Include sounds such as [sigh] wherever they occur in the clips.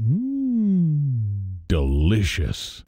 Mmm. Delicious.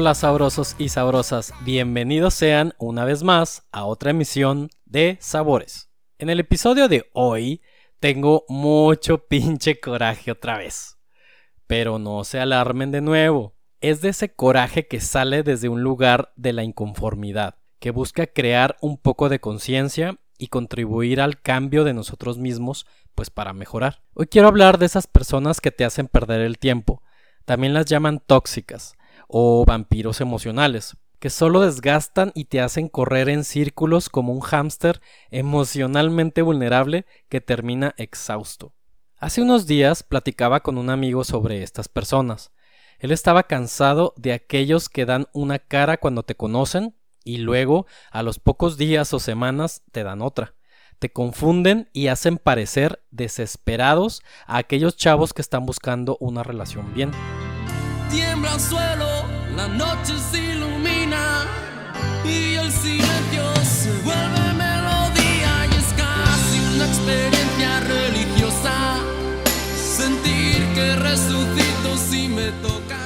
Hola sabrosos y sabrosas, bienvenidos sean una vez más a otra emisión de Sabores. En el episodio de hoy tengo mucho [laughs] pinche coraje otra vez. Pero no se alarmen de nuevo, es de ese coraje que sale desde un lugar de la inconformidad, que busca crear un poco de conciencia y contribuir al cambio de nosotros mismos, pues para mejorar. Hoy quiero hablar de esas personas que te hacen perder el tiempo. También las llaman tóxicas o vampiros emocionales, que solo desgastan y te hacen correr en círculos como un hámster emocionalmente vulnerable que termina exhausto. Hace unos días platicaba con un amigo sobre estas personas. Él estaba cansado de aquellos que dan una cara cuando te conocen y luego, a los pocos días o semanas, te dan otra. Te confunden y hacen parecer desesperados a aquellos chavos que están buscando una relación bien tiembla el suelo, la noche se ilumina y el silencio se vuelve melodía y es casi una experiencia religiosa sentir que resucito si me toca.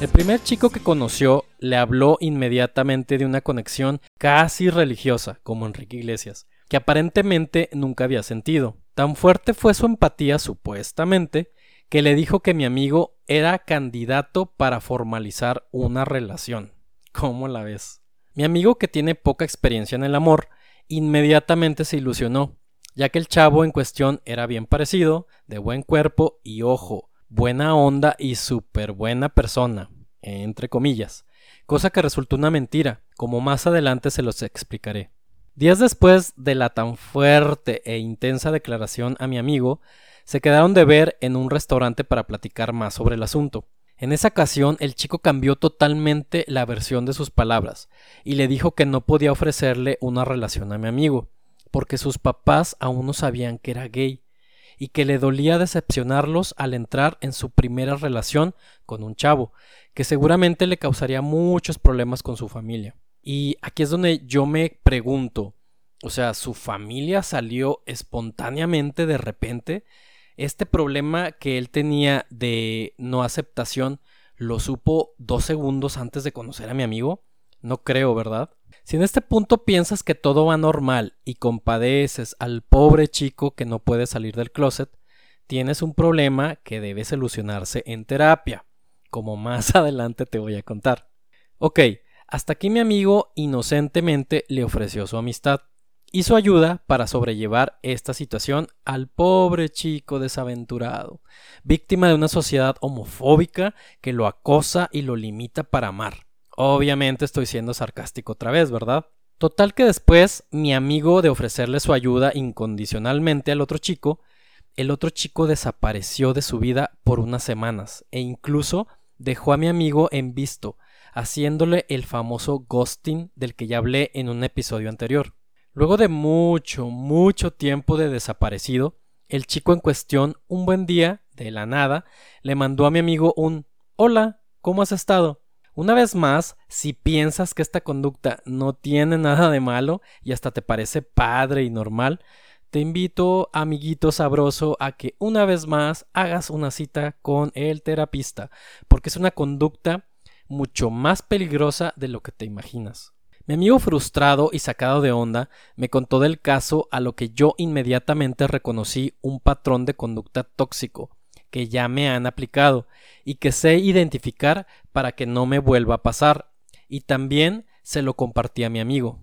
El primer chico que conoció le habló inmediatamente de una conexión casi religiosa, como Enrique Iglesias, que aparentemente nunca había sentido. Tan fuerte fue su empatía, supuestamente, que le dijo que mi amigo era candidato para formalizar una relación. ¿Cómo la ves? Mi amigo, que tiene poca experiencia en el amor, inmediatamente se ilusionó, ya que el chavo en cuestión era bien parecido, de buen cuerpo y ojo, buena onda y súper buena persona, entre comillas, cosa que resultó una mentira, como más adelante se los explicaré. Días después de la tan fuerte e intensa declaración a mi amigo, se quedaron de ver en un restaurante para platicar más sobre el asunto. En esa ocasión el chico cambió totalmente la versión de sus palabras y le dijo que no podía ofrecerle una relación a mi amigo, porque sus papás aún no sabían que era gay y que le dolía decepcionarlos al entrar en su primera relación con un chavo, que seguramente le causaría muchos problemas con su familia. Y aquí es donde yo me pregunto, o sea, ¿su familia salió espontáneamente de repente? Este problema que él tenía de no aceptación lo supo dos segundos antes de conocer a mi amigo? No creo, ¿verdad? Si en este punto piensas que todo va normal y compadeces al pobre chico que no puede salir del closet, tienes un problema que debe solucionarse en terapia, como más [laughs] adelante te voy a contar. Ok, hasta aquí mi amigo inocentemente le ofreció su amistad y su ayuda para sobrellevar esta situación al pobre chico desaventurado, víctima de una sociedad homofóbica que lo acosa y lo limita para amar. Obviamente estoy siendo sarcástico otra vez, ¿verdad? Total que después mi amigo de ofrecerle su ayuda incondicionalmente al otro chico, el otro chico desapareció de su vida por unas semanas e incluso dejó a mi amigo en visto, haciéndole el famoso ghosting del que ya hablé en un episodio anterior. Luego de mucho, mucho tiempo de desaparecido, el chico en cuestión, un buen día, de la nada, le mandó a mi amigo un Hola, ¿cómo has estado? Una vez más, si piensas que esta conducta no tiene nada de malo y hasta te parece padre y normal, te invito, amiguito sabroso, a que una vez más hagas una cita con el terapista, porque es una conducta mucho más peligrosa de lo que te imaginas. Mi amigo frustrado y sacado de onda me contó del caso a lo que yo inmediatamente reconocí un patrón de conducta tóxico que ya me han aplicado y que sé identificar para que no me vuelva a pasar y también se lo compartí a mi amigo.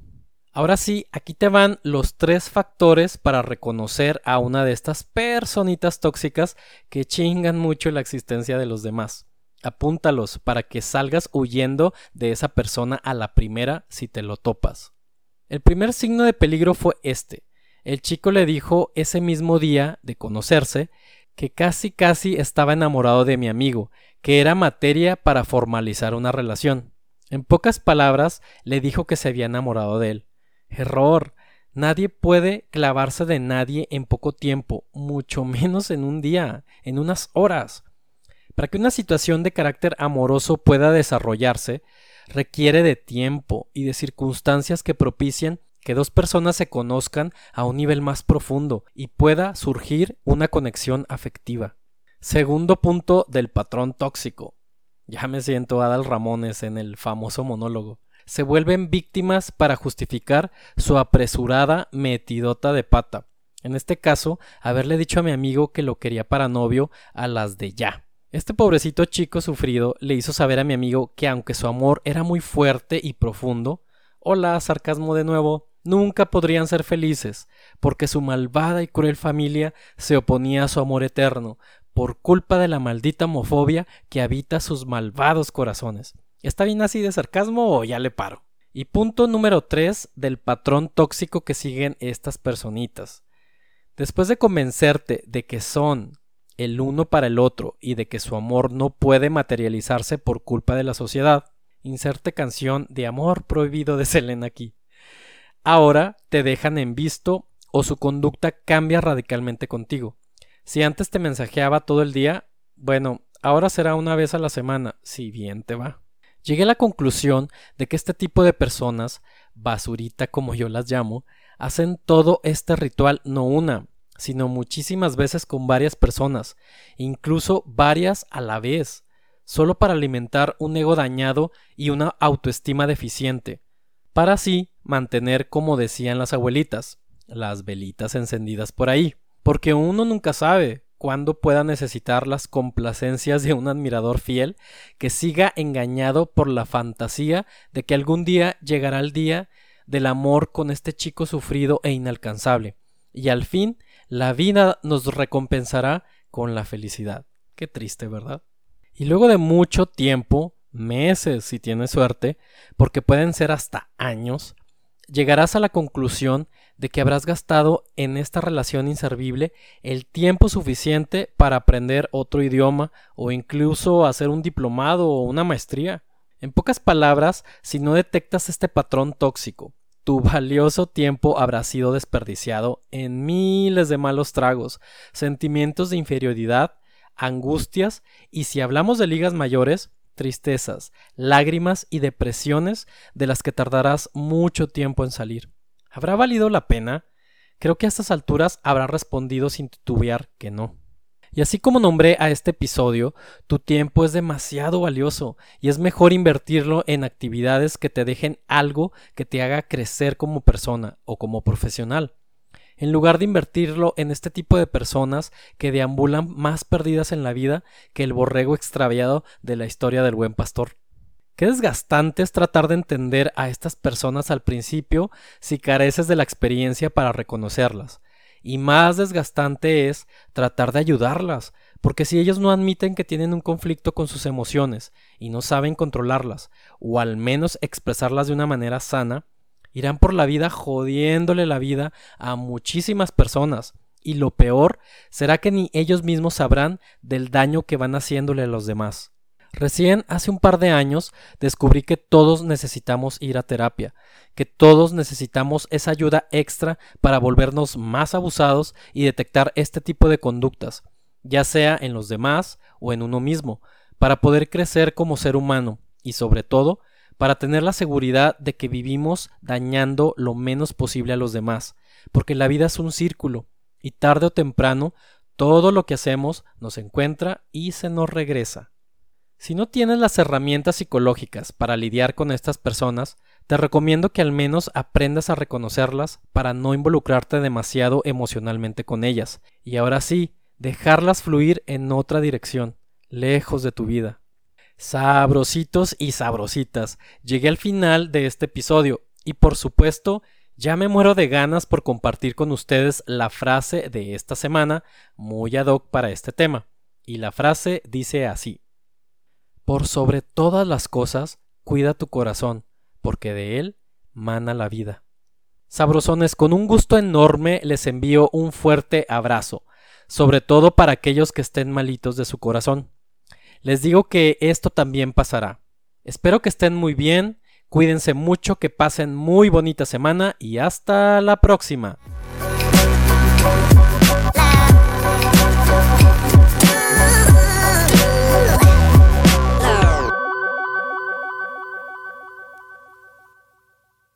Ahora sí, aquí te van los tres factores para reconocer a una de estas personitas tóxicas que chingan mucho la existencia de los demás. Apúntalos para que salgas huyendo de esa persona a la primera si te lo topas. El primer signo de peligro fue este. El chico le dijo ese mismo día de conocerse que casi casi estaba enamorado de mi amigo, que era materia para formalizar una relación. En pocas palabras, le dijo que se había enamorado de él. Error. Nadie puede clavarse de nadie en poco tiempo, mucho menos en un día, en unas horas. Para que una situación de carácter amoroso pueda desarrollarse, requiere de tiempo y de circunstancias que propicien que dos personas se conozcan a un nivel más profundo y pueda surgir una conexión afectiva. Segundo punto del patrón tóxico. Ya me siento Adal Ramones en el famoso monólogo. Se vuelven víctimas para justificar su apresurada metidota de pata. En este caso, haberle dicho a mi amigo que lo quería para novio a las de ya. Este pobrecito chico sufrido le hizo saber a mi amigo que aunque su amor era muy fuerte y profundo, hola, sarcasmo de nuevo, nunca podrían ser felices, porque su malvada y cruel familia se oponía a su amor eterno, por culpa de la maldita homofobia que habita sus malvados corazones. ¿Está bien así de sarcasmo o ya le paro? Y punto número 3 del patrón tóxico que siguen estas personitas. Después de convencerte de que son el uno para el otro y de que su amor no puede materializarse por culpa de la sociedad. Inserte canción de amor prohibido de Selena aquí. Ahora te dejan en visto o su conducta cambia radicalmente contigo. Si antes te mensajeaba todo el día, bueno, ahora será una vez a la semana, si bien te va. Llegué a la conclusión de que este tipo de personas, basurita como yo las llamo, hacen todo este ritual no una, sino muchísimas veces con varias personas, incluso varias a la vez, solo para alimentar un ego dañado y una autoestima deficiente, para así mantener, como decían las abuelitas, las velitas encendidas por ahí, porque uno nunca sabe cuándo pueda necesitar las complacencias de un admirador fiel que siga engañado por la fantasía de que algún día llegará el día del amor con este chico sufrido e inalcanzable, y al fin la vida nos recompensará con la felicidad. Qué triste, ¿verdad? Y luego de mucho tiempo, meses si tienes suerte, porque pueden ser hasta años, llegarás a la conclusión de que habrás gastado en esta relación inservible el tiempo suficiente para aprender otro idioma o incluso hacer un diplomado o una maestría. En pocas palabras, si no detectas este patrón tóxico, tu valioso tiempo habrá sido desperdiciado en miles de malos tragos, sentimientos de inferioridad, angustias y si hablamos de ligas mayores, tristezas, lágrimas y depresiones de las que tardarás mucho tiempo en salir. ¿Habrá valido la pena? Creo que a estas alturas habrá respondido sin titubear que no. Y así como nombré a este episodio, tu tiempo es demasiado valioso y es mejor invertirlo en actividades que te dejen algo que te haga crecer como persona o como profesional, en lugar de invertirlo en este tipo de personas que deambulan más perdidas en la vida que el borrego extraviado de la historia del buen pastor. Qué desgastante es tratar de entender a estas personas al principio si careces de la experiencia para reconocerlas y más desgastante es tratar de ayudarlas, porque si ellos no admiten que tienen un conflicto con sus emociones y no saben controlarlas, o al menos expresarlas de una manera sana, irán por la vida jodiéndole la vida a muchísimas personas, y lo peor será que ni ellos mismos sabrán del daño que van haciéndole a los demás. Recién hace un par de años descubrí que todos necesitamos ir a terapia, que todos necesitamos esa ayuda extra para volvernos más abusados y detectar este tipo de conductas, ya sea en los demás o en uno mismo, para poder crecer como ser humano y sobre todo para tener la seguridad de que vivimos dañando lo menos posible a los demás, porque la vida es un círculo y tarde o temprano todo lo que hacemos nos encuentra y se nos regresa. Si no tienes las herramientas psicológicas para lidiar con estas personas, te recomiendo que al menos aprendas a reconocerlas para no involucrarte demasiado emocionalmente con ellas, y ahora sí, dejarlas fluir en otra dirección, lejos de tu vida. Sabrositos y sabrositas, llegué al final de este episodio, y por supuesto, ya me muero de ganas por compartir con ustedes la frase de esta semana, muy ad hoc para este tema. Y la frase dice así. Por sobre todas las cosas, cuida tu corazón, porque de él mana la vida. Sabrosones, con un gusto enorme les envío un fuerte abrazo, sobre todo para aquellos que estén malitos de su corazón. Les digo que esto también pasará. Espero que estén muy bien, cuídense mucho, que pasen muy bonita semana y hasta la próxima.